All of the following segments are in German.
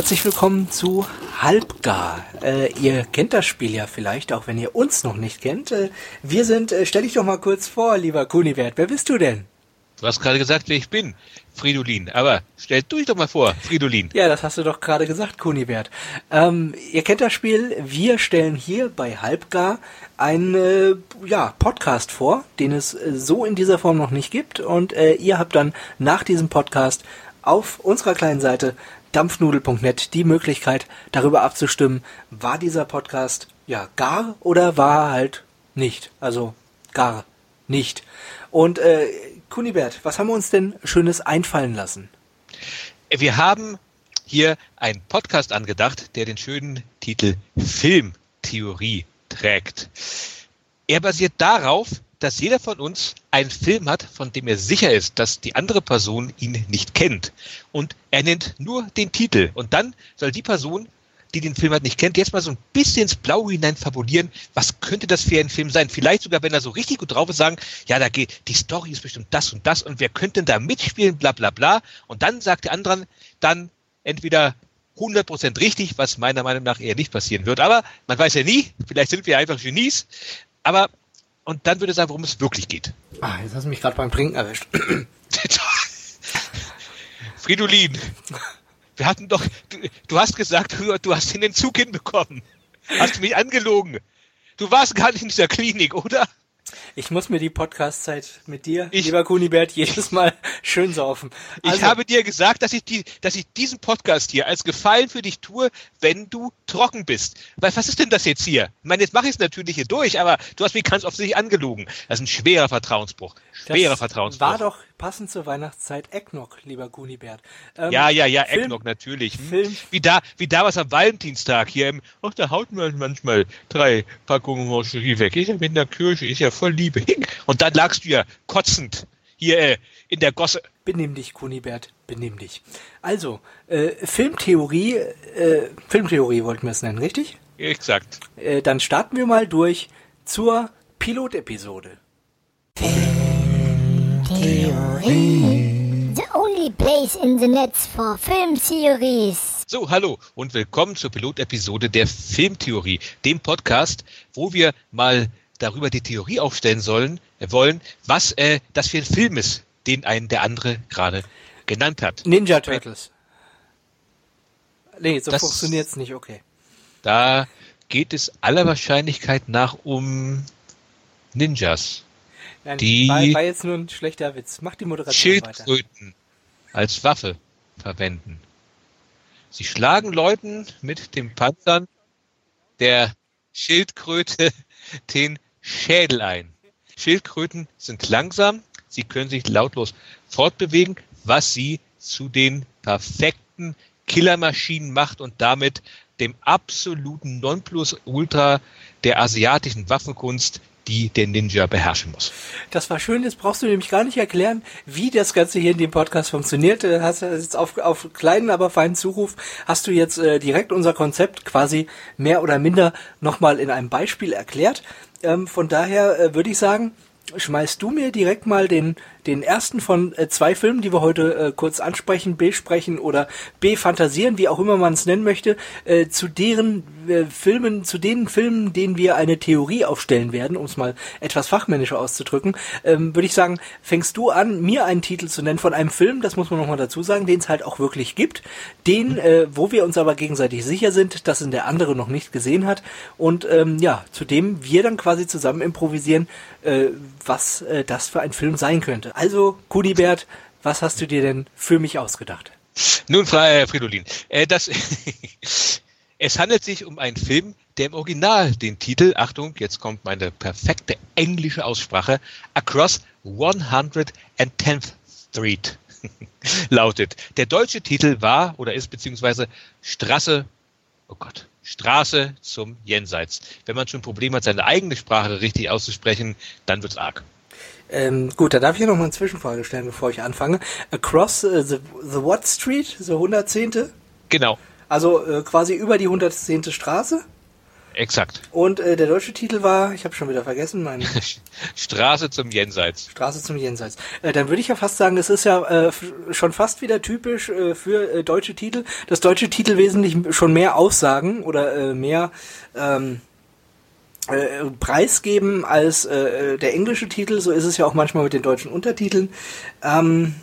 herzlich willkommen zu Halbgar. Äh, ihr kennt das Spiel ja vielleicht, auch wenn ihr uns noch nicht kennt. Äh, wir sind, äh, stell dich doch mal kurz vor, lieber Kunibert. Wer bist du denn? Du hast gerade gesagt, wer ich bin, Fridolin. Aber stell du dich doch mal vor, Fridolin. Ja, das hast du doch gerade gesagt, Kunibert. Ähm, ihr kennt das Spiel. Wir stellen hier bei Halbgar einen äh, ja, Podcast vor, den es äh, so in dieser Form noch nicht gibt. Und äh, ihr habt dann nach diesem Podcast auf unserer kleinen Seite dampfnudel.net die Möglichkeit, darüber abzustimmen, war dieser Podcast ja gar oder war halt nicht. Also gar nicht. Und äh, Kunibert, was haben wir uns denn Schönes einfallen lassen? Wir haben hier einen Podcast angedacht, der den schönen Titel Filmtheorie trägt. Er basiert darauf, dass jeder von uns einen Film hat, von dem er sicher ist, dass die andere Person ihn nicht kennt. Und er nennt nur den Titel. Und dann soll die Person, die den Film halt nicht kennt, jetzt mal so ein bisschen ins Blaue hinein fabulieren, was könnte das für ein Film sein? Vielleicht sogar, wenn er so richtig gut drauf ist, sagen, ja, da geht, die Story ist bestimmt das und das und wer könnte denn da mitspielen, bla bla bla. Und dann sagt der andere dann entweder 100% richtig, was meiner Meinung nach eher nicht passieren wird. Aber man weiß ja nie, vielleicht sind wir einfach Genies. Aber und dann würde er sagen, worum es wirklich geht. Ah, jetzt hast du mich gerade beim Trinken erwischt. Fridolin, wir hatten doch, du, du hast gesagt, du, du hast in den Zug hinbekommen. Hast du mich angelogen? Du warst gar nicht in dieser Klinik, oder? Ich muss mir die Podcast-Zeit mit dir, ich, lieber Kunibert, jedes Mal schön saufen. Also, ich habe dir gesagt, dass ich, die, dass ich diesen Podcast hier als Gefallen für dich tue, wenn du trocken bist. Weil was ist denn das jetzt hier? Ich meine, jetzt mache ich es natürlich hier durch, aber du hast mich ganz offensichtlich angelogen. Das ist ein schwerer Vertrauensbruch. Schwerer Vertrauensbruch. War doch passend zur Weihnachtszeit Ecknock, lieber Kunibert. Ähm, ja, ja, ja, Ecknock natürlich. Hm? Film. Wie da, wie da was am Valentinstag hier im, ach, da haut man manchmal drei Packungen Mancherie weg. Ist ja mit einer Kirche, ist ja voll Liebe. Und dann lagst du ja kotzend hier äh, in der Gosse. Benimm dich, Kunibert, benimm dich. Also, äh, Filmtheorie, äh, Filmtheorie wollten wir es nennen, richtig? Exakt. Äh, dann starten wir mal durch zur Pilotepisode. Filmtheorie. The only place in the net for film theories. So, hallo und willkommen zur Pilotepisode der Filmtheorie, dem Podcast, wo wir mal darüber die Theorie aufstellen sollen, äh, wollen, was äh, das für ein Film ist, den einen der andere gerade genannt hat. Ninja Turtles. Nee, so funktioniert es nicht, okay. Da geht es aller Wahrscheinlichkeit nach um Ninjas. Nein, die war, war, jetzt nur ein schlechter Witz. Mach die Moderation Schildkröten weiter. als Waffe verwenden. Sie schlagen Leuten mit dem Panzern der Schildkröte den Schädel ein. Schildkröten sind langsam, sie können sich lautlos fortbewegen, was sie zu den perfekten Killermaschinen macht und damit dem absoluten Nonplusultra der asiatischen Waffenkunst, die der Ninja beherrschen muss. Das war schön, jetzt brauchst du nämlich gar nicht erklären, wie das Ganze hier in dem Podcast funktioniert. Du hast jetzt auf, auf kleinen, aber feinen Zuruf hast du jetzt äh, direkt unser Konzept quasi mehr oder minder nochmal in einem Beispiel erklärt. Ähm, von daher äh, würde ich sagen, schmeißt du mir direkt mal den, den ersten von äh, zwei Filmen, die wir heute äh, kurz ansprechen, besprechen oder befantasieren, wie auch immer man es nennen möchte, äh, zu deren äh, Filmen, zu den Filmen, denen wir eine Theorie aufstellen werden, um es mal etwas fachmännischer auszudrücken, ähm, würde ich sagen, fängst du an, mir einen Titel zu nennen von einem Film, das muss man nochmal dazu sagen, den es halt auch wirklich gibt, den, äh, wo wir uns aber gegenseitig sicher sind, dass ihn der andere noch nicht gesehen hat und ähm, ja, zu dem wir dann quasi zusammen improvisieren, äh, was äh, das für ein Film sein könnte. Also, Kunibert, was hast du dir denn für mich ausgedacht? Nun, Herr Fridolin, äh, das, es handelt sich um einen Film, der im Original den Titel, Achtung, jetzt kommt meine perfekte englische Aussprache, Across 110th Street lautet. Der deutsche Titel war oder ist beziehungsweise Straße, oh Gott, Straße zum Jenseits. Wenn man schon ein Problem hat, seine eigene Sprache richtig auszusprechen, dann wird's arg. Ähm, gut, da darf ich noch mal eine Zwischenfrage stellen, bevor ich anfange. Across uh, the, the what Street, so 110. Genau. Also äh, quasi über die 110. Straße? Exakt. Und äh, der deutsche Titel war, ich habe schon wieder vergessen, mein Straße zum Jenseits. Straße zum Jenseits. Äh, dann würde ich ja fast sagen, es ist ja äh, schon fast wieder typisch äh, für äh, deutsche Titel, dass deutsche Titel wesentlich schon mehr aussagen oder äh, mehr ähm, äh, preisgeben als äh, der englische Titel. So ist es ja auch manchmal mit den deutschen Untertiteln. Ähm,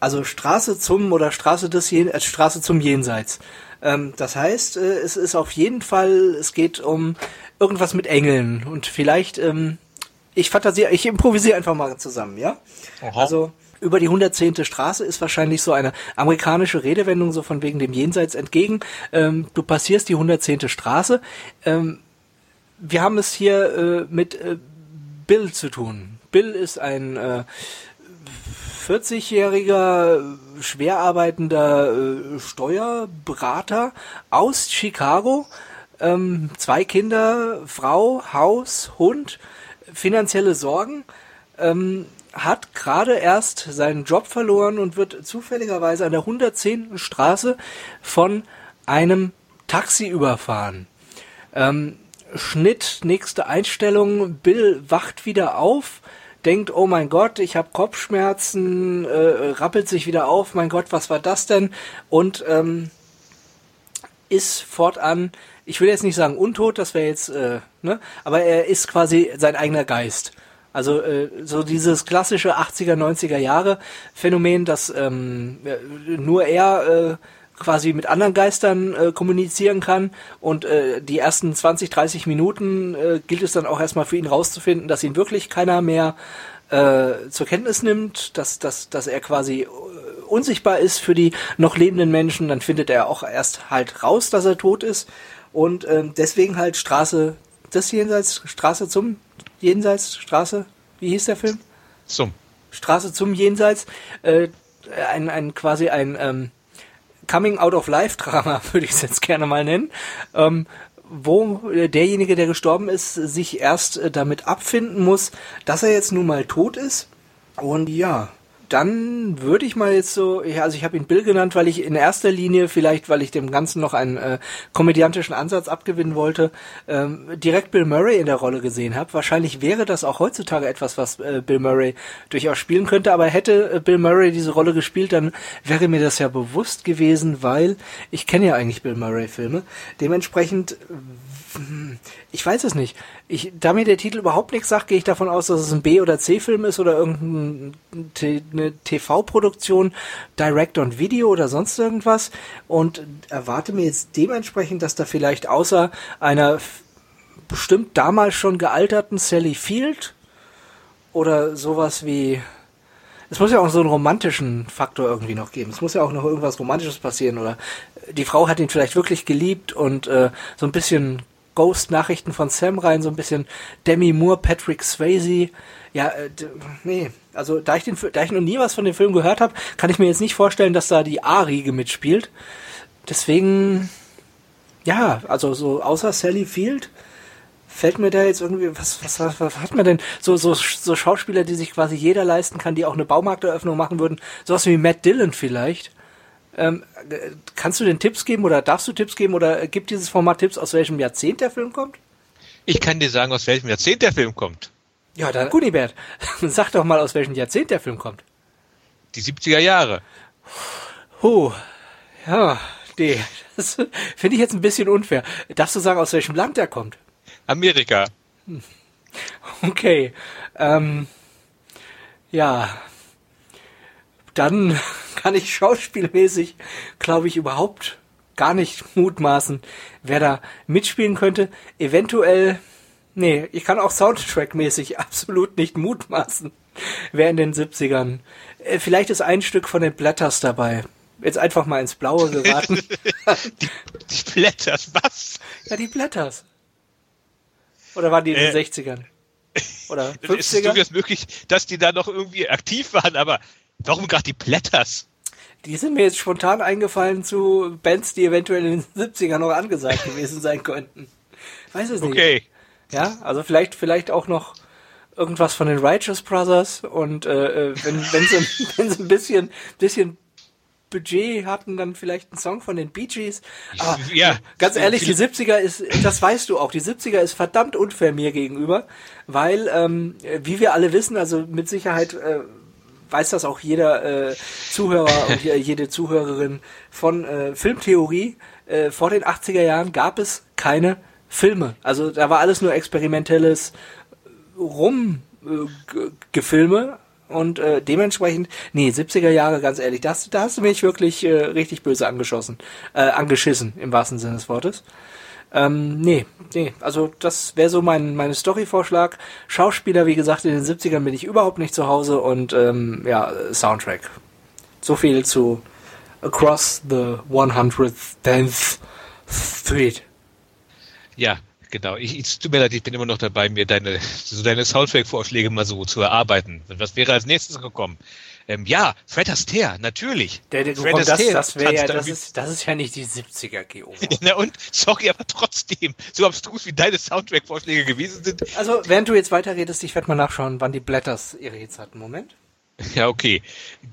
also Straße zum oder Straße des Jen äh, Straße zum Jenseits. Ähm, das heißt, äh, es ist auf jeden Fall, es geht um irgendwas mit Engeln und vielleicht, ähm, ich fantasiere, ich improvisiere einfach mal zusammen, ja? Aha. Also über die 110. Straße ist wahrscheinlich so eine amerikanische Redewendung so von wegen dem Jenseits entgegen. Ähm, du passierst die 110. Straße. Ähm, wir haben es hier äh, mit äh, Bill zu tun. Bill ist ein äh, 40-jähriger, schwer arbeitender äh, Steuerberater aus Chicago. Ähm, zwei Kinder, Frau, Haus, Hund, finanzielle Sorgen. Ähm, hat gerade erst seinen Job verloren und wird zufälligerweise an der 110. Straße von einem Taxi überfahren. Ähm, Schnitt, nächste Einstellung, Bill wacht wieder auf, denkt, oh mein Gott, ich habe Kopfschmerzen, äh, rappelt sich wieder auf, mein Gott, was war das denn? Und ähm, ist fortan, ich will jetzt nicht sagen untot, das wäre jetzt, äh, ne, aber er ist quasi sein eigener Geist. Also äh, so dieses klassische 80er, 90er Jahre Phänomen, dass ähm, äh, nur er äh, quasi mit anderen Geistern äh, kommunizieren kann und äh, die ersten 20, 30 Minuten äh, gilt es dann auch erstmal für ihn rauszufinden, dass ihn wirklich keiner mehr äh, zur Kenntnis nimmt, dass, dass, dass er quasi äh, unsichtbar ist für die noch lebenden Menschen, dann findet er auch erst halt raus, dass er tot ist und ähm, deswegen halt Straße des Jenseits, Straße zum Jenseits, Straße, wie hieß der Film? Zum. Straße zum Jenseits, äh, ein, ein quasi ein ähm, Coming Out of Life Drama, würde ich es jetzt gerne mal nennen, ähm, wo äh, derjenige, der gestorben ist, sich erst äh, damit abfinden muss, dass er jetzt nun mal tot ist. Und ja, dann würde ich mal jetzt so, ja, also ich habe ihn Bill genannt, weil ich in erster Linie, vielleicht weil ich dem Ganzen noch einen äh, komödiantischen Ansatz abgewinnen wollte, ähm, direkt Bill Murray in der Rolle gesehen habe. Wahrscheinlich wäre das auch heutzutage etwas, was äh, Bill Murray durchaus spielen könnte, aber hätte äh, Bill Murray diese Rolle gespielt, dann wäre mir das ja bewusst gewesen, weil ich kenne ja eigentlich Bill Murray Filme. Dementsprechend ich weiß es nicht. Ich, da mir der Titel überhaupt nichts sagt, gehe ich davon aus, dass es ein B- oder C-Film ist oder irgendeine TV-Produktion, Direct on Video oder sonst irgendwas und erwarte mir jetzt dementsprechend, dass da vielleicht außer einer bestimmt damals schon gealterten Sally Field oder sowas wie es muss ja auch so einen romantischen Faktor irgendwie noch geben. Es muss ja auch noch irgendwas Romantisches passieren oder die Frau hat ihn vielleicht wirklich geliebt und äh, so ein bisschen Ghost-Nachrichten von Sam rein, so ein bisschen Demi Moore, Patrick Swayze. Ja, äh, nee, also da ich, den, da ich noch nie was von dem Film gehört habe, kann ich mir jetzt nicht vorstellen, dass da die A-Riege mitspielt. Deswegen, ja, also so außer Sally Field fällt mir da jetzt irgendwie, was, was, was, was hat man denn? So, so, so Schauspieler, die sich quasi jeder leisten kann, die auch eine Baumarkteröffnung machen würden. Sowas wie Matt Dillon vielleicht. Ähm, äh, kannst du denn Tipps geben oder darfst du Tipps geben oder gibt dieses Format Tipps, aus welchem Jahrzehnt der Film kommt? Ich kann dir sagen, aus welchem Jahrzehnt der Film kommt. Ja, dann Kunibert, sag doch mal, aus welchem Jahrzehnt der Film kommt. Die 70er Jahre. Huh, ja, nee, das finde ich jetzt ein bisschen unfair. Darfst du sagen, aus welchem Land der kommt? Amerika. Okay. Ähm, ja. Dann kann ich schauspielmäßig, glaube ich, überhaupt gar nicht mutmaßen, wer da mitspielen könnte. Eventuell, nee, ich kann auch Soundtrack-mäßig absolut nicht mutmaßen, wer in den 70ern. Äh, vielleicht ist ein Stück von den Blätters dabei. Jetzt einfach mal ins Blaue geraten. Die, die Blätter, was? ja, die Blätters. Oder waren die in den Äh, 60ern? Oder Es ist 50ern? durchaus möglich, dass die da noch irgendwie aktiv waren, aber warum gerade die Blätters? Die sind mir jetzt spontan eingefallen zu Bands, die eventuell in den 70ern noch angesagt gewesen sein könnten. Weiß es nicht. Okay. Ja, also vielleicht, vielleicht auch noch irgendwas von den Righteous Brothers und äh, äh, wenn wenn sie wenn sie ein bisschen bisschen Budget hatten, dann vielleicht einen Song von den Bee Gees. Aber Ja. ganz ehrlich, die 70er ist, das weißt du auch, die 70er ist verdammt unfair mir gegenüber, weil, ähm, wie wir alle wissen, also mit Sicherheit äh, weiß das auch jeder äh, Zuhörer und je- jede Zuhörerin von äh, Filmtheorie. Äh, vor den 80er Jahren gab es keine Filme. Also da war alles nur experimentelles Rumgefilme und äh, dementsprechend, nee, 70er Jahre, ganz ehrlich, das, da hast du mich wirklich äh, richtig böse angeschossen, äh, angeschissen, im wahrsten Sinne des Wortes. Ähm, nee, nee, also das wäre so mein, mein Story-Vorschlag. Schauspieler, wie gesagt, in den 70ern bin ich überhaupt nicht zu Hause und ähm, ja, Soundtrack. So viel zu Across the 110th Street. Ja, genau. Ich, es tut mir leid, ich bin immer noch dabei, mir deine, so deine Soundtrack-Vorschläge mal so zu erarbeiten. Was wäre als nächstes gekommen? Ähm, ja, Fred Astaire, natürlich. Der, der, Fred komm, das, Astaire das wäre ja, das ist, das ist ja nicht die 70er, Geo. Na und, sorry, aber trotzdem, so abstrus wie deine Soundtrack-Vorschläge gewesen sind. Also, während du jetzt weiterredest, ich werde mal nachschauen, wann die Blätters ihre Hits hatten. Moment. Ja, okay.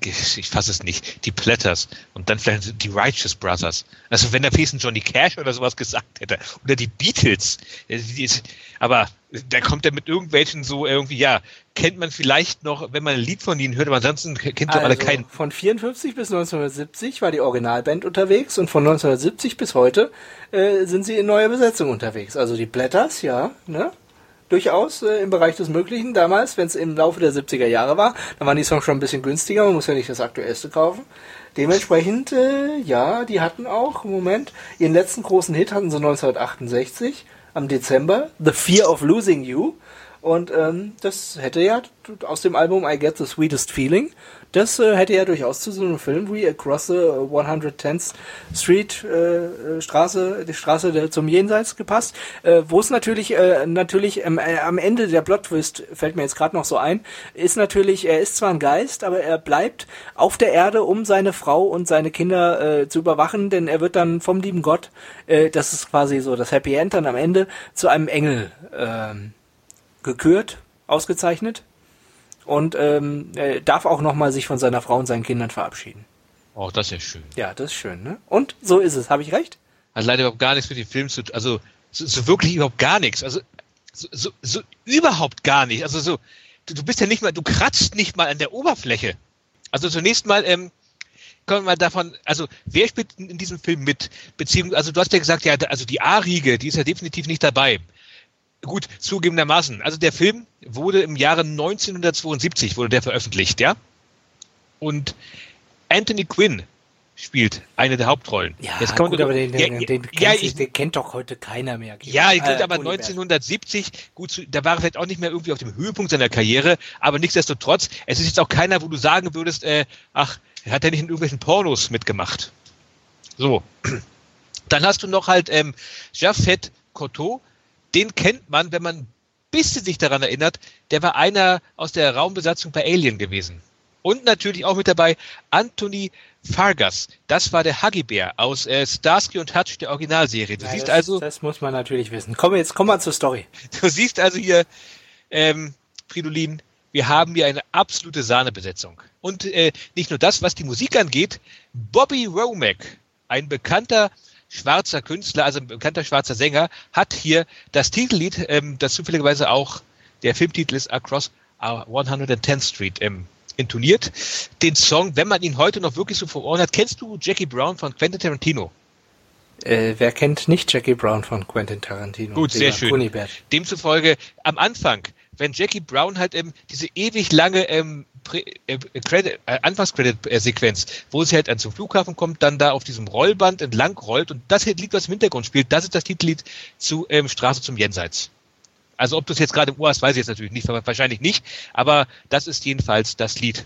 Ich fasse es nicht. Die Platters und dann vielleicht die Righteous Brothers. Also wenn der Fesen Johnny Cash oder sowas gesagt hätte. Oder die Beatles. Aber da kommt er mit irgendwelchen so irgendwie, ja, kennt man vielleicht noch, wenn man ein Lied von ihnen hört, aber ansonsten kennt doch alle Also, keinen. von 54 bis 1970 war die Originalband unterwegs und von 1970 bis heute äh, sind sie in neuer Besetzung unterwegs. Also die Blätters, ja, ne? Durchaus äh, im Bereich des Möglichen. Damals, wenn es im Laufe der 70er Jahre war, dann waren die Songs schon ein bisschen günstiger, man muss ja nicht das aktuellste kaufen. Dementsprechend, äh, ja, die hatten auch, Moment, ihren letzten großen Hit hatten sie 1968 am Dezember, The Fear of Losing You. Und ähm, das hätte ja aus dem Album I Get the Sweetest Feeling, das äh, hätte ja durchaus zu so einem Film wie Across the 110th Street äh, Straße, die Straße der, zum Jenseits gepasst, äh, wo es natürlich äh, natürlich ähm, äh, am Ende der Plot Twist fällt mir jetzt gerade noch so ein, ist natürlich er ist zwar ein Geist, aber er bleibt auf der Erde, um seine Frau und seine Kinder äh, zu überwachen, denn er wird dann vom lieben Gott, äh, das ist quasi so das Happy End dann am Ende zu einem Engel ähm, gekürt, ausgezeichnet und ähm, äh, darf auch nochmal sich von seiner Frau und seinen Kindern verabschieden. Oh, das ist ja schön. Ja, das ist schön, ne? Und so ist es, habe ich recht? Hat leider überhaupt gar nichts mit dem Film zu tun. Also so, so wirklich überhaupt gar nichts. Also so, so, so überhaupt gar nicht. Also so, du, du bist ja nicht mal, du kratzt nicht mal an der Oberfläche. Also zunächst mal, ähm, kommen wir mal davon, also wer spielt in in diesem Film mit? Beziehungsweise, also du hast ja gesagt, ja, also die A-Riege, die ist ja definitiv nicht dabei. Gut, zugegebenermaßen. Also der Film wurde im Jahre 1972 wurde der veröffentlicht, ja? Und Anthony Quinn spielt eine der Hauptrollen. Jetzt kann gut, aber den, Ja, den, ja, den, ja, kennt, ich, den kennt doch heute keiner mehr. ja, ich Äh, aber Kunibert. 1970, gut, da war er vielleicht auch nicht mehr irgendwie auf dem Höhepunkt seiner Karriere, aber nichtsdestotrotz, es ist jetzt auch keiner, wo du sagen würdest, äh, ach, hat er nicht in irgendwelchen Pornos mitgemacht. So. Dann hast du noch halt ähm, Jafet Koto, den kennt man, wenn man ein bisschen sich daran erinnert, der war einer aus der Raumbesatzung bei Alien gewesen. Und natürlich auch mit dabei Anthony Fargas. Das war der Haggibär aus äh, Starsky und Hutch der Originalserie. Du Ja, siehst das, also, Das muss man natürlich wissen. Komm, jetzt komm mal zur Story. Du siehst also hier, ähm, Fridolin, wir haben hier eine absolute Sahnebesetzung. Und äh, nicht nur das, was die Musik angeht, Bobby Romack, ein bekannter schwarzer Künstler, also ein bekannter schwarzer Sänger, hat hier das Titellied, ähm, das zufälligerweise auch der Filmtitel ist Across our 110th Street, ähm, intoniert. Den Song, wenn man ihn heute noch wirklich so vor Ohren hat, kennst du Jackie Brown von Quentin Tarantino? Äh, wer kennt nicht Jackie Brown von Quentin Tarantino? Gut, sehr schön. Kunibert. Demzufolge am Anfang, wenn Jackie Brown halt ähm, diese ewig lange ähm, Prä- äh, Credit, äh, Anfangs-Credit-Sequenz, wo sie halt an zum Flughafen kommt, dann da auf diesem Rollband entlang rollt und das Lied, was im Hintergrund spielt, das ist das Titellied zu ähm, Straße zum Jenseits. Also ob du es jetzt gerade im Ohr hast, weiß ich jetzt natürlich nicht, wahrscheinlich nicht, aber das ist jedenfalls das Lied.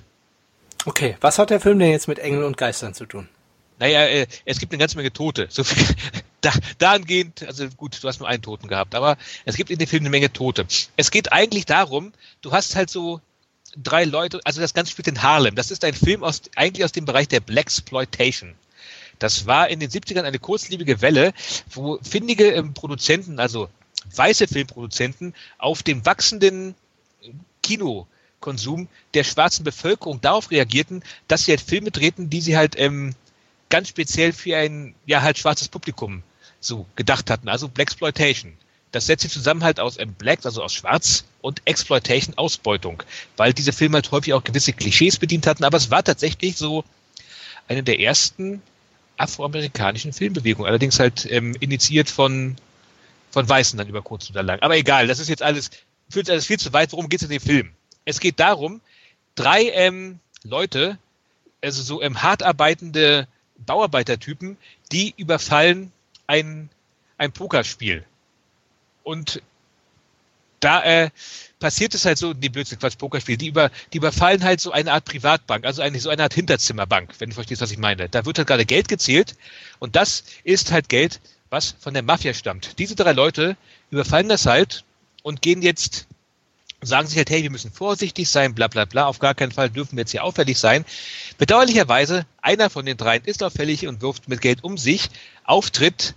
Okay, was hat der Film denn jetzt mit Engeln und Geistern zu tun? Naja, äh, es gibt eine ganze Menge Tote. So viel, da, dahingehend, also gut, du hast nur einen Toten gehabt, aber es gibt in dem Film eine Menge Tote. Es geht eigentlich darum, du hast halt so drei Leute, also das Ganze spielt in Harlem. Das ist ein Film aus, eigentlich aus dem Bereich der Blaxploitation. Das war in den 70ern eine kurzlebige Welle, wo findige ähm, Produzenten, also weiße Filmproduzenten, auf dem wachsenden Konsum der schwarzen Bevölkerung darauf reagierten, dass sie halt Filme drehten, die sie halt ähm, ganz speziell für ein ja halt schwarzes Publikum so gedacht hatten, also Blaxploitation. Das setzt sich zusammen halt aus ähm, Black, also aus Schwarz und Exploitation, Ausbeutung, weil diese Filme halt häufig auch gewisse Klischees bedient hatten, aber es war tatsächlich so eine der ersten afroamerikanischen Filmbewegungen, allerdings halt ähm, initiiert von von Weißen dann über kurz oder lang. Aber egal, das ist jetzt alles, führt alles viel zu weit. Worum geht es in dem Film? Es geht darum, drei ähm, Leute, also so ähm, hart arbeitende Bauarbeitertypen, die überfallen ein, ein Pokerspiel. Und da äh, passiert es halt so, die Blödsinn, Quatsch, Pokerspiel, die, über, die überfallen halt so eine Art Privatbank, also eigentlich so eine Art Hinterzimmerbank, wenn du verstehst, was ich meine. Da wird halt gerade Geld gezählt und das ist halt Geld, was von der Mafia stammt. Diese drei Leute überfallen das halt und gehen jetzt, sagen sich halt, hey, wir müssen vorsichtig sein, bla bla bla, auf gar keinen Fall dürfen wir jetzt hier auffällig sein. Bedauerlicherweise, einer von den dreien ist auffällig und wirft mit Geld um sich, auftritt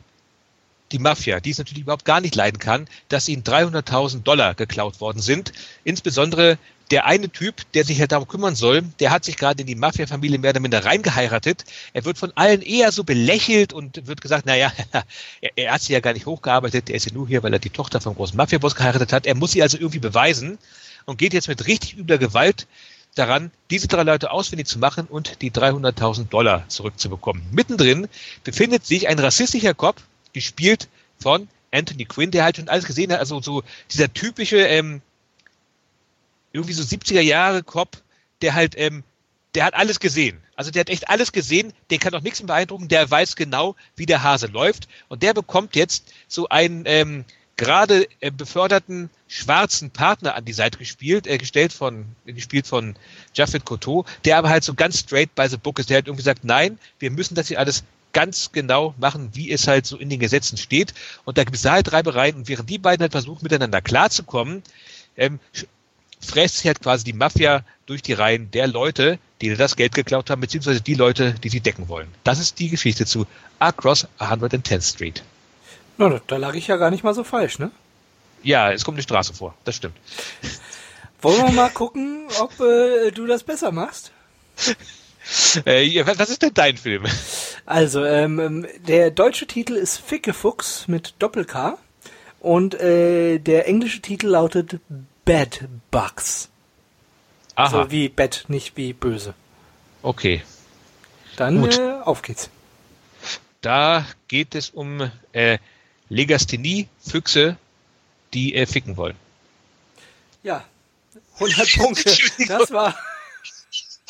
die Mafia, die es natürlich überhaupt gar nicht leiden kann, dass ihnen 300.000 Dollar geklaut worden sind. Insbesondere der eine Typ, der sich halt darum kümmern soll, der hat sich gerade in die Mafia-Familie mehr oder minder reingeheiratet. Er wird von allen eher so belächelt und wird gesagt, naja, er, er hat sich ja gar nicht hochgearbeitet, er ist ja nur hier, weil er die Tochter vom großen Mafia-Boss geheiratet hat. Er muss sie also irgendwie beweisen und geht jetzt mit richtig übler Gewalt daran, diese drei Leute ausfindig zu machen und die 300.000 Dollar zurückzubekommen. Mittendrin befindet sich ein rassistischer Kopf, gespielt von Anthony Quinn, der halt schon alles gesehen hat, also so dieser typische, ähm, irgendwie so 70er Jahre Cop, der halt, ähm, der hat alles gesehen. Also der hat echt alles gesehen, den kann auch nichts beeindrucken, der weiß genau, wie der Hase läuft und der bekommt jetzt so einen ähm, gerade äh, beförderten schwarzen Partner an die Seite gespielt, äh, gestellt von, gespielt von Jaffet Koto, der aber halt so ganz straight by the book ist. Der hat irgendwie gesagt, nein, wir müssen das hier alles ganz genau machen, wie es halt so in den Gesetzen steht. Und da gibt es da halt Reibereien. Und während die beiden halt versuchen, miteinander klarzukommen, ähm, fräst sich halt quasi die Mafia durch die Reihen der Leute, die das Geld geklaut haben, beziehungsweise die Leute, die sie decken wollen. Das ist die Geschichte zu Across 110th Street. Na, da, lag ich ja gar nicht mal so falsch, ne? Ja, es kommt eine Straße vor, das stimmt. Wollen wir mal gucken, ob äh, du das besser machst? Äh, was ist denn dein Film? Also, ähm, der deutsche Titel ist Fickefuchs mit Doppel-K und äh, der englische Titel lautet Bad Bugs. Aha, Also wie Bad, nicht wie böse. okay. Dann Gut. äh, auf geht's. Da geht es um äh, Legasthenie, Füchse, die äh, ficken wollen. Ja, 100 Punkte. Das war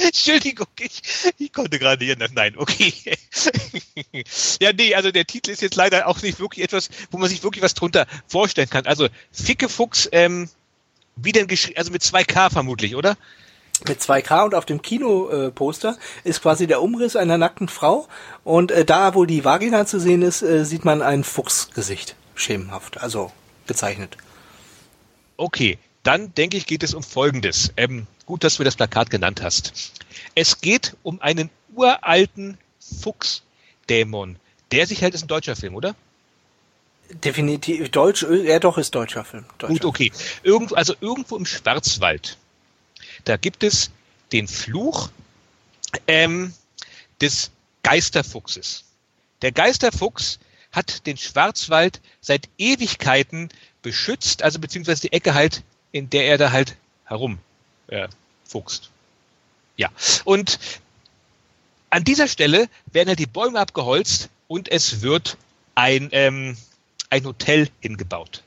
Entschuldigung, ich, ich konnte gerade anders. Nein, okay. ja, nee, also der Titel ist jetzt leider auch nicht wirklich etwas, wo man sich wirklich was drunter vorstellen kann. Also Fickefuchs, ähm, wie denn geschrieben, also mit 2K vermutlich, oder? mit 2K und auf dem Kinoposter ist quasi der Umriss einer nackten Frau und äh, da, wo die Vagina zu sehen ist, äh, sieht man ein Fuchsgesicht. Schemenhaft, also gezeichnet. Okay, dann denke ich, geht es um Folgendes. Ähm, gut, dass du mir das Plakat genannt hast. Es geht um einen uralten Fuchsdämon. Der sich hält, ist ein deutscher Film, oder? Definitiv deutsch, ja doch ist deutscher Film. Deutscher. Gut, okay. Irgendwo, also irgendwo im Schwarzwald, da gibt es den Fluch ähm, des Geisterfuchses. Der Geisterfuchs hat den Schwarzwald seit Ewigkeiten beschützt, also beziehungsweise die Ecke halt, in der er da halt herum äh, fuchst. Ja, und an dieser Stelle werden halt die Bäume abgeholzt und es wird ein, ähm, ein Hotel hingebaut.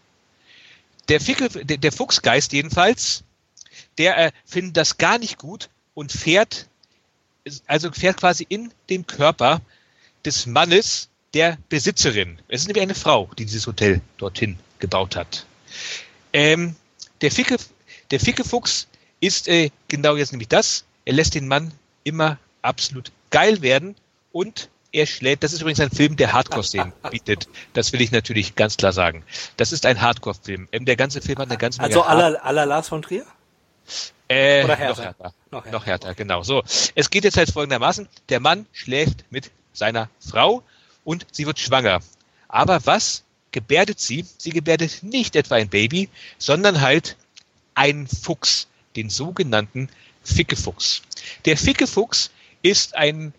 Der, Fickel, der, der Fuchsgeist jedenfalls, der äh, findet das gar nicht gut und fährt, also fährt quasi in den Körper des Mannes der Besitzerin. Es ist nämlich eine Frau, die dieses Hotel dorthin gebaut hat. Ähm, der, Ficke, der Fickefuchs ist äh, genau jetzt nämlich das. Er lässt den Mann immer absolut geil werden und er schlägt. Das ist übrigens ein Film, der Hardcore-Szenen bietet. Das will ich natürlich ganz klar sagen. Das ist ein Hardcore-Film. Ähm, der ganze Film hat eine ganze Menge Also aller aller Lars von Trier? äh, Oder noch härter. härter. Noch härter. Noch härter, genau. So, es geht jetzt halt folgendermaßen. Der Mann schläft mit seiner Frau und sie wird schwanger. Aber was gebärdet sie? Sie gebärdet nicht etwa ein Baby, sondern halt einen Fuchs. den sogenannten Fickefuchs. Der Fickefuchs ist ein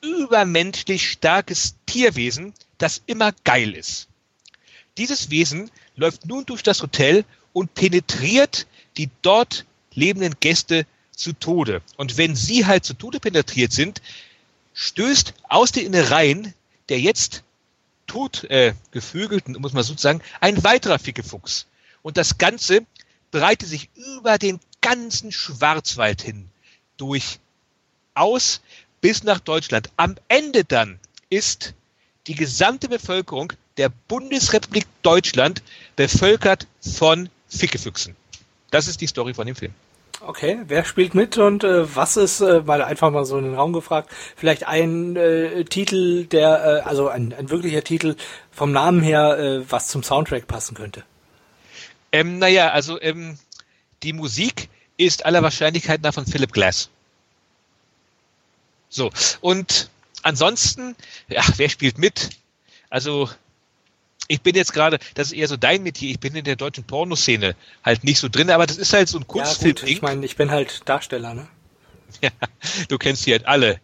übermenschlich starkes Tierwesen, das immer geil ist. Dieses Wesen läuft nun durch das Hotel und penetriert die dort lebenden Gäste zu Tode. Und wenn sie halt zu Tode penetriert sind, stößt aus den Innereien der jetzt tot äh, gevögelten, muss man sozusagen, ein weiterer Fickefuchs. Und das Ganze breitet sich über den ganzen Schwarzwald hin durch aus bis nach Deutschland. Am Ende dann ist die gesamte Bevölkerung der Bundesrepublik Deutschland bevölkert von Fickefüchsen. Das ist die Story von dem Film. Okay, wer spielt mit und äh, was ist, äh, mal einfach mal so in den Raum gefragt, vielleicht ein äh, Titel, der, äh, also ein, ein wirklicher Titel vom Namen her, äh, was zum Soundtrack passen könnte? Ähm, naja, also ähm, die Musik ist aller Wahrscheinlichkeit nach von Philip Glass. So, und ansonsten, ja, wer spielt mit? Also, ich bin jetzt gerade, das ist eher so dein Metier, ich bin in der deutschen Pornoszene halt nicht so drin, aber das ist halt so ein Kunstfilm. Ja, gut, ich meine, ich bin halt Darsteller, ne? Ja, du kennst die halt alle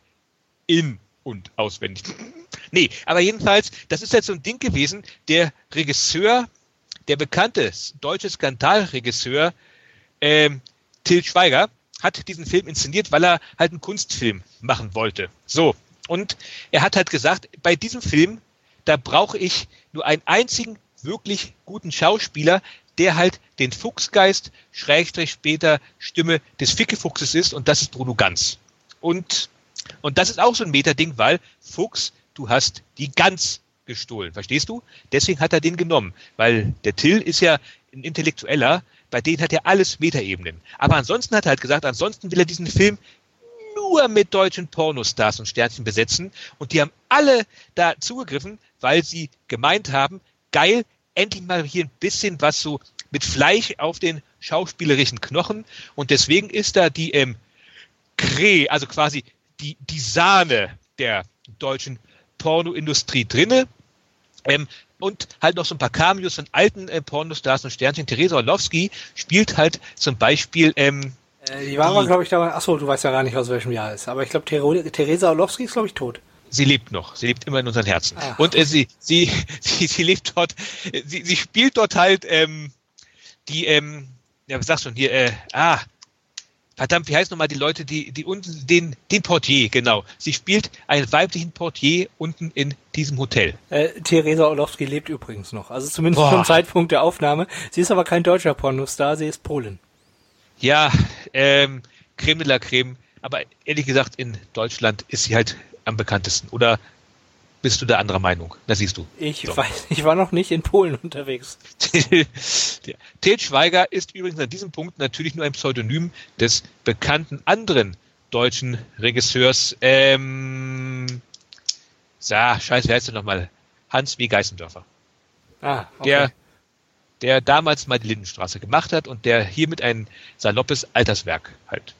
in und auswendig. Nee, aber jedenfalls, das ist halt so ein Ding gewesen, der Regisseur, der bekannte deutsche Skandalregisseur ähm, Till Schweiger hat diesen Film inszeniert, weil er halt einen Kunstfilm machen wollte. So. Und er hat halt gesagt, bei diesem Film, da brauche ich nur einen einzigen wirklich guten Schauspieler, der halt den Fuchsgeist, Schrägstrich später Stimme des Fickefuchses ist und das ist Bruno Ganz. Und, und das ist auch so ein Metading, weil Fuchs, du hast die Gans gestohlen, verstehst du? Deswegen hat er den genommen, weil der Till ist ja ein Intellektueller, bei denen hat er alles Metaebenen. Aber ansonsten hat er halt gesagt, ansonsten will er diesen Film nur mit deutschen Pornostars und Sternchen besetzen. Und die haben alle da zugegriffen, weil sie gemeint haben, geil, endlich mal hier ein bisschen was so mit Fleisch auf den schauspielerischen Knochen. Und deswegen ist da die ähm, Kre, also quasi die, die Sahne der deutschen Pornoindustrie drinne. Ähm, und halt noch so ein paar Cameos von alten äh, Pornostars und Sternchen. Theresa Orlowski spielt halt zum Beispiel ähm, äh, die war aber, glaube ich, da. Achso, du weißt ja gar nicht, aus welchem Jahr ist. Aber ich glaube, Theresa Orlowski ist, glaube ich, tot. Sie lebt noch. Sie lebt immer in unseren Herzen. Ach. Und äh, sie, sie, sie, sie lebt dort. Sie, sie spielt dort halt ähm, die, ähm, ja, was sagst du hier? Äh, ah, verdammt, wie heißt nochmal die Leute, die, die unten, den, den Portier, genau. Sie spielt einen weiblichen Portier unten in diesem Hotel. Äh, Theresa Orlowski lebt übrigens noch. Also zumindest Boah. zum Zeitpunkt der Aufnahme. Sie ist aber kein deutscher Pornostar, sie ist Polin. Ja, ähm, Creme de la Creme. Aber ehrlich gesagt, in Deutschland ist sie halt am bekanntesten. Oder bist du der anderer Meinung? Das siehst du. Ich so. weiß, ich war noch nicht in Polen unterwegs. Til Schweiger ist übrigens an diesem Punkt natürlich nur ein Pseudonym des bekannten anderen deutschen Regisseurs, ähm, sa, scheiße, wer heißt der nochmal? Hans W. Geißendörfer. Ah, okay. Der, der damals mal die Lindenstraße gemacht hat und der hiermit ein saloppes Alterswerk halt.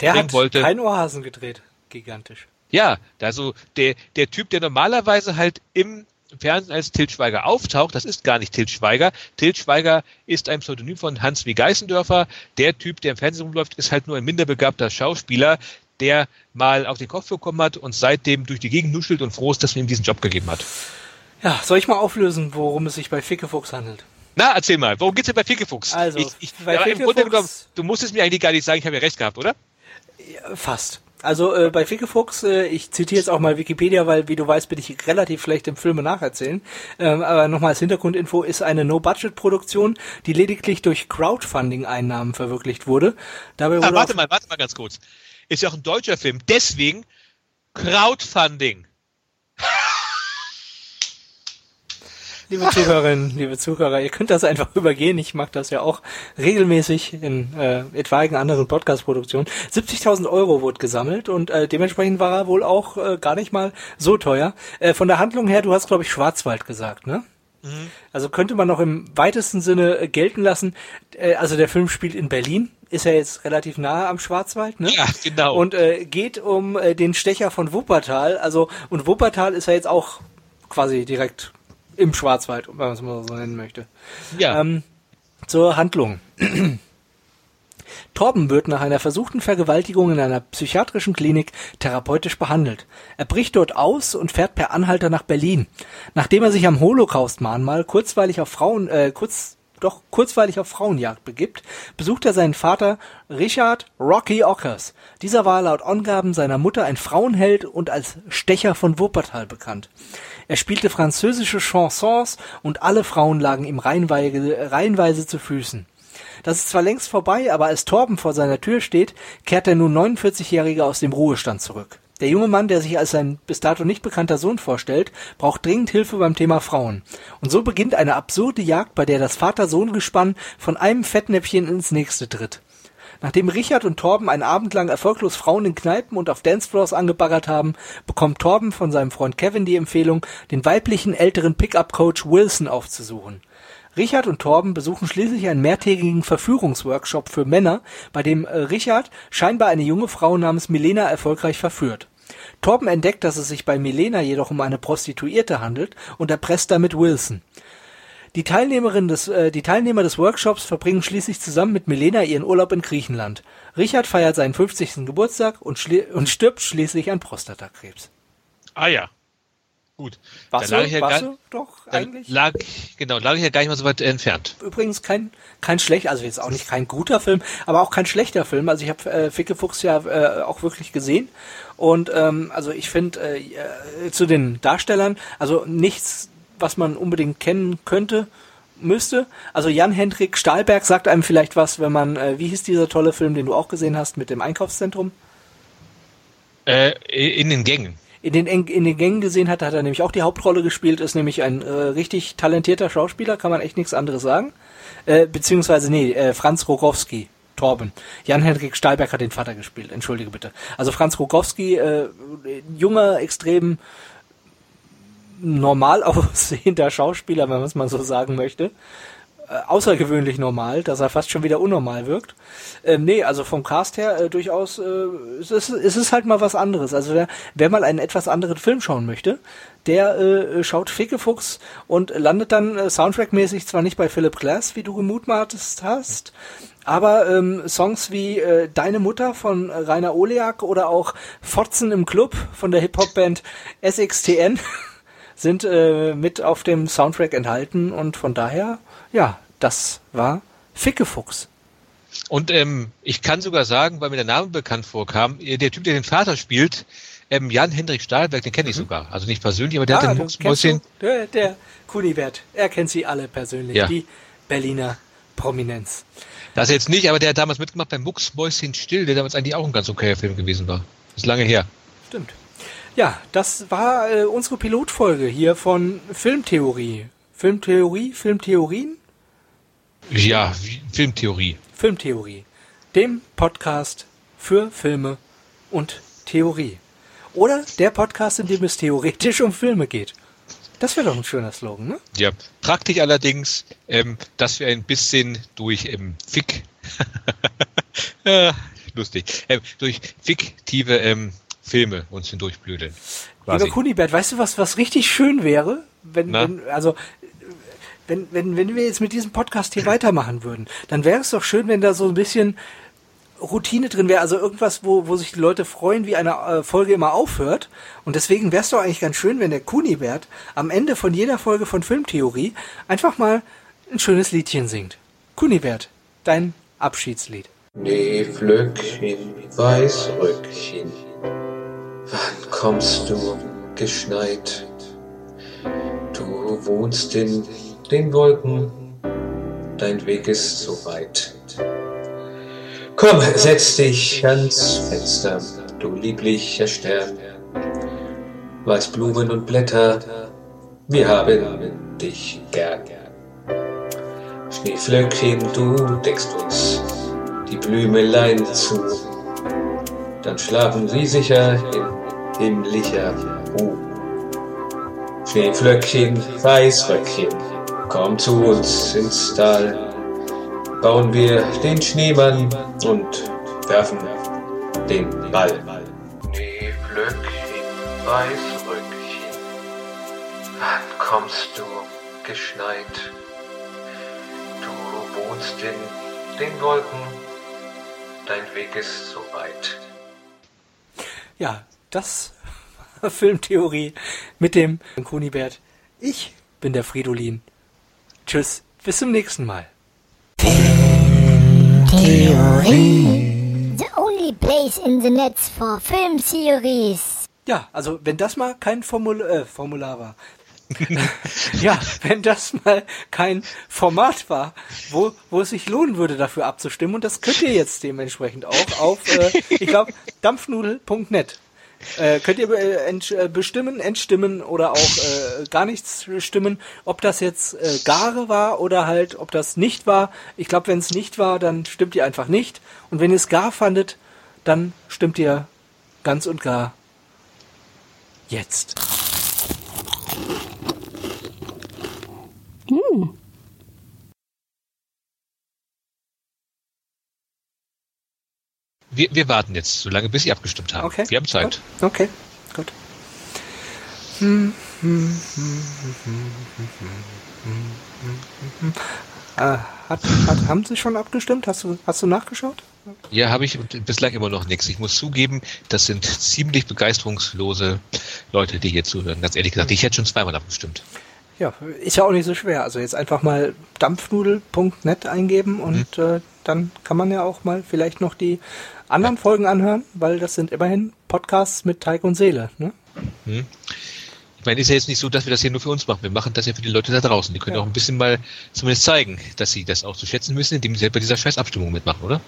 Der hat wollte. kein Ohrhasen gedreht. Gigantisch. Ja, also der, der Typ, der normalerweise halt im Fernsehen als Til Schweiger auftaucht, das ist gar nicht Til Schweiger. Til Schweiger ist ein Pseudonym von Hans W. Geißendörfer. Der Typ, der im Fernsehen rumläuft, ist halt nur ein minderbegabter Schauspieler, der mal auf den Kopf bekommen hat und seitdem durch die Gegend nuschelt und froh ist, dass man ihm diesen Job gegeben hat. Ja, soll ich mal auflösen, worum es sich bei Fickefuchs handelt? Na, erzähl mal, worum geht's denn bei Fickefuchs? Also, ich, ich, bei Fickefuchs, im Grunde genommen, du musstest mir eigentlich gar nicht sagen, ich habe ja recht gehabt, oder? Ja, fast. Also äh, bei Fickefuchs, äh, ich zitiere jetzt auch mal Wikipedia, weil wie du weißt, bin ich relativ schlecht im Filme nacherzählen. Ähm, aber nochmal als Hintergrundinfo ist eine No-Budget-Produktion, die lediglich durch Crowdfunding-Einnahmen verwirklicht wurde. Dabei ah, wurde ah, warte mal, warte mal ganz kurz. Ist ja auch ein deutscher Film, deswegen Crowdfunding. Liebe Zuhörerinnen, liebe Zuhörer, ihr könnt das einfach übergehen. Ich mache das ja auch regelmäßig in äh, etwaigen anderen Podcast-Produktionen. 70.000 Euro wurde gesammelt und äh, dementsprechend war er wohl auch äh, gar nicht mal so teuer. Äh, von der Handlung her, du hast, glaube ich, Schwarzwald gesagt, ne? Mhm. Also könnte man noch im weitesten Sinne äh, gelten lassen. Äh, also der Film spielt in Berlin, ist ja jetzt relativ nahe am Schwarzwald, ne? Ja, genau. Und äh, geht um äh, den Stecher von Wuppertal. Also und Wuppertal ist ja jetzt auch quasi direkt im Schwarzwald, wenn man es mal so nennen möchte. Ja. Ähm, zur Handlung. Torben wird nach einer versuchten Vergewaltigung in einer psychiatrischen Klinik therapeutisch behandelt. Er bricht dort aus und fährt per Anhalter nach Berlin. Nachdem er sich am Holocaust-Mahnmal kurzweilig auf Frauen, äh, kurz, doch kurzweilig auf Frauenjagd begibt, besucht er seinen Vater Richard Rocky Ockers. Dieser war laut Angaben seiner Mutter ein Frauenheld und als Stecher von Wuppertal bekannt. Er spielte französische Chansons und alle Frauen lagen ihm reihenweise, reihenweise zu Füßen. Das ist zwar längst vorbei, aber als Torben vor seiner Tür steht, kehrt der nun 49-Jährige aus dem Ruhestand zurück. Der junge Mann, der sich als sein bis dato nicht bekannter Sohn vorstellt, braucht dringend Hilfe beim Thema Frauen. Und so beginnt eine absurde Jagd, bei der das Vater-Sohn-Gespann von einem Fettnäpfchen ins nächste tritt. Nachdem Richard und Torben einen Abend lang erfolglos Frauen in Kneipen und auf Dancefloors angebaggert haben, bekommt Torben von seinem Freund Kevin die Empfehlung, den weiblichen älteren Pickup-Coach Wilson aufzusuchen. Richard und Torben besuchen schließlich einen mehrtägigen Verführungsworkshop für Männer, bei dem äh, Richard scheinbar eine junge Frau namens Milena erfolgreich verführt. Torben entdeckt, dass es sich bei Milena jedoch um eine Prostituierte handelt und erpresst damit Wilson. Die, Teilnehmerin des, äh, die Teilnehmer des Workshops verbringen schließlich zusammen mit Milena ihren Urlaub in Griechenland. Richard feiert seinen 50. Geburtstag und, und stirbt schließlich an Prostatakrebs. Ah ja. Gut. Warst lag du, ich ja warst gar, du doch eigentlich? lag, genau, lag ich ja gar nicht mal so weit entfernt. Übrigens kein kein schlecht, also jetzt auch nicht kein guter Film, aber auch kein schlechter Film. Also ich habe äh, Ficke Fuchs ja äh, auch wirklich gesehen und ähm, also ich finde äh, äh, zu den Darstellern, also nichts, was man unbedingt kennen könnte, müsste. Also Jan Hendrik Stahlberg sagt einem vielleicht was, wenn man, äh, wie hieß dieser tolle Film, den du auch gesehen hast mit dem Einkaufszentrum? Äh, in den Gängen. In den, in den Gängen gesehen hat, hat er nämlich auch die Hauptrolle gespielt, ist nämlich ein äh, richtig talentierter Schauspieler, kann man echt nichts anderes sagen. Äh, beziehungsweise, nee, äh, Franz Rogowski, Torben. Jan-Henrik Stahlberg hat den Vater gespielt, entschuldige bitte. Also Franz Rogowski, äh, junger, extrem normal aussehender Schauspieler, wenn man es mal so sagen möchte. Äh, außergewöhnlich normal, dass er fast schon wieder unnormal wirkt. Ähm, nee, also vom Cast her äh, durchaus, äh, es, ist, es ist halt mal was anderes. Also wer, wer mal einen etwas anderen Film schauen möchte, der äh, schaut Fickefuchs und landet dann äh, soundtrackmäßig zwar nicht bei Philip Glass, wie du gemutmaßt hast, aber ähm, Songs wie äh, Deine Mutter von Rainer Oleak oder auch Fotzen im Club von der Hip-Hop-Band SXTN sind äh, mit auf dem Soundtrack enthalten und von daher, ja, das war Fickefuchs. Und ähm, ich kann sogar sagen, weil mir der Name bekannt vorkam, äh, der Typ, der den Vater spielt, ähm, Jan-Hendrik Stahlberg, den kenne ich sogar. Also nicht persönlich, aber der hat den Mhm. Ah, du kennst Mucksmäuschen. Der, der Kunibert, er kennt sie alle persönlich, Ja. die Berliner Prominenz. Das jetzt nicht, aber der hat damals mitgemacht beim Mucksmäuschen Still, der damals eigentlich auch ein ganz okayer Film gewesen war. Das ist lange her. Stimmt. Ja, das war äh, unsere Pilotfolge hier von Filmtheorie. Filmtheorie, Filmtheorien, Ja, Filmtheorie. Filmtheorie. Dem Podcast für Filme und Theorie. Oder der Podcast, in dem es theoretisch um Filme geht. Das wäre doch ein schöner Slogan, ne? Ja, praktisch allerdings, ähm, dass wir ein bisschen durch ähm, Fick, ja, lustig, ähm, durch fiktive ähm, Filme uns hindurchblödeln. Lieber. Kunibert, weißt du was, was richtig schön wäre, wenn, wenn also wenn, wenn, wenn wir jetzt mit diesem Podcast hier weitermachen würden, dann wäre es doch schön, wenn da so ein bisschen Routine drin wäre, also irgendwas, wo, wo sich die Leute freuen, wie eine äh, Folge immer aufhört. Und deswegen wäre es doch eigentlich ganz schön, wenn der Kunibert am Ende von jeder Folge von Filmtheorie einfach mal ein schönes Liedchen singt. Kunibert, dein Abschiedslied. Schneeflöckchen, Weißröckchen, wann kommst du geschneit? Du wohnst in den Wolken, dein Weg ist so weit. Komm, setz dich ans Fenster, du lieblicher Stern. Weiß Blumen und Blätter, wir haben dich gern. Schneeflöckchen, du deckst uns die Blümelein zu. Dann schlafen sie sicher in himmlischer Ruhe. Schneeflöckchen, Weißröckchen, komm zu uns ins Tal. Bauen wir den Schneemann und werfen den Ball. Schneeflöckchen, Weißröckchen, wann kommst du geschneit? Du wohnst in den Wolken, dein Weg ist so weit. Ja, das war Filmtheorie mit dem Kunibert. Ich bin der Fridolin. Tschüss, bis zum nächsten Mal. The only place in the net for film theories. Ja, also wenn das mal kein Formul äh, Formular war. ja, wenn das mal kein Format war, wo, wo es sich lohnen würde, dafür abzustimmen. Und das könnt ihr jetzt dementsprechend auch auf, äh, ich glaube, dampfnudel.net. Äh, könnt ihr äh, ent, äh, bestimmen, entstimmen oder auch äh, gar nichts stimmen, ob das jetzt äh, Gare war oder halt, ob das nicht war. Ich glaube, wenn es nicht war, dann stimmt ihr einfach nicht. Und wenn ihr es gar fandet, dann stimmt ihr ganz und gar jetzt. Wir, wir warten jetzt, solange bis Sie abgestimmt haben. Okay. Wir haben Zeit. Gut. Okay, gut. Äh, hat, hat, haben Sie schon abgestimmt? Hast du, hast du nachgeschaut? Ja, habe ich und bislang immer noch nichts. Ich muss zugeben, das sind ziemlich begeisterungslose Leute, die hier zuhören. Ganz ehrlich gesagt, ich hätte schon zweimal abgestimmt. Ja, ist ja auch nicht so schwer. Also jetzt einfach mal dampfnudel.net eingeben und äh, dann kann man ja auch mal vielleicht noch die anderen Folgen anhören, weil das sind immerhin Podcasts mit Teig und Seele. Ne? Ich meine, ist ja jetzt nicht so, dass wir das hier nur für uns machen. Wir machen das ja für die Leute da draußen. Die können Ja. auch ein bisschen mal zumindest zeigen, dass sie das auch zu schätzen müssen, indem sie bei dieser scheiß Abstimmung mitmachen, oder?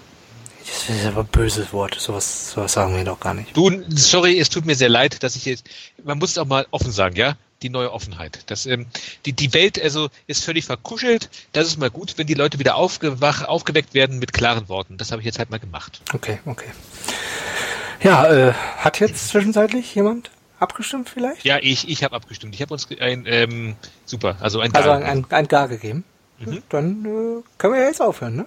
Das ist aber ein böses Wort. Sowas, sowas sagen wir doch gar nicht. Du, sorry, es tut mir sehr leid, dass ich jetzt, man muss es auch mal offen sagen, ja? Die neue Offenheit. Das, ähm, die, die Welt also ist völlig verkuschelt. Das ist mal gut, wenn die Leute wieder aufgewach, aufgeweckt werden mit klaren Worten. Das habe ich jetzt halt mal gemacht. Okay, okay. Ja, äh, hat jetzt zwischenzeitlich jemand abgestimmt vielleicht? Ja, ich, ich habe abgestimmt. Ich habe uns ein, ähm, super, also ein Also Gar- ein, ein, ein Gar gegeben. Mhm. Dann äh, können wir ja jetzt aufhören, ne?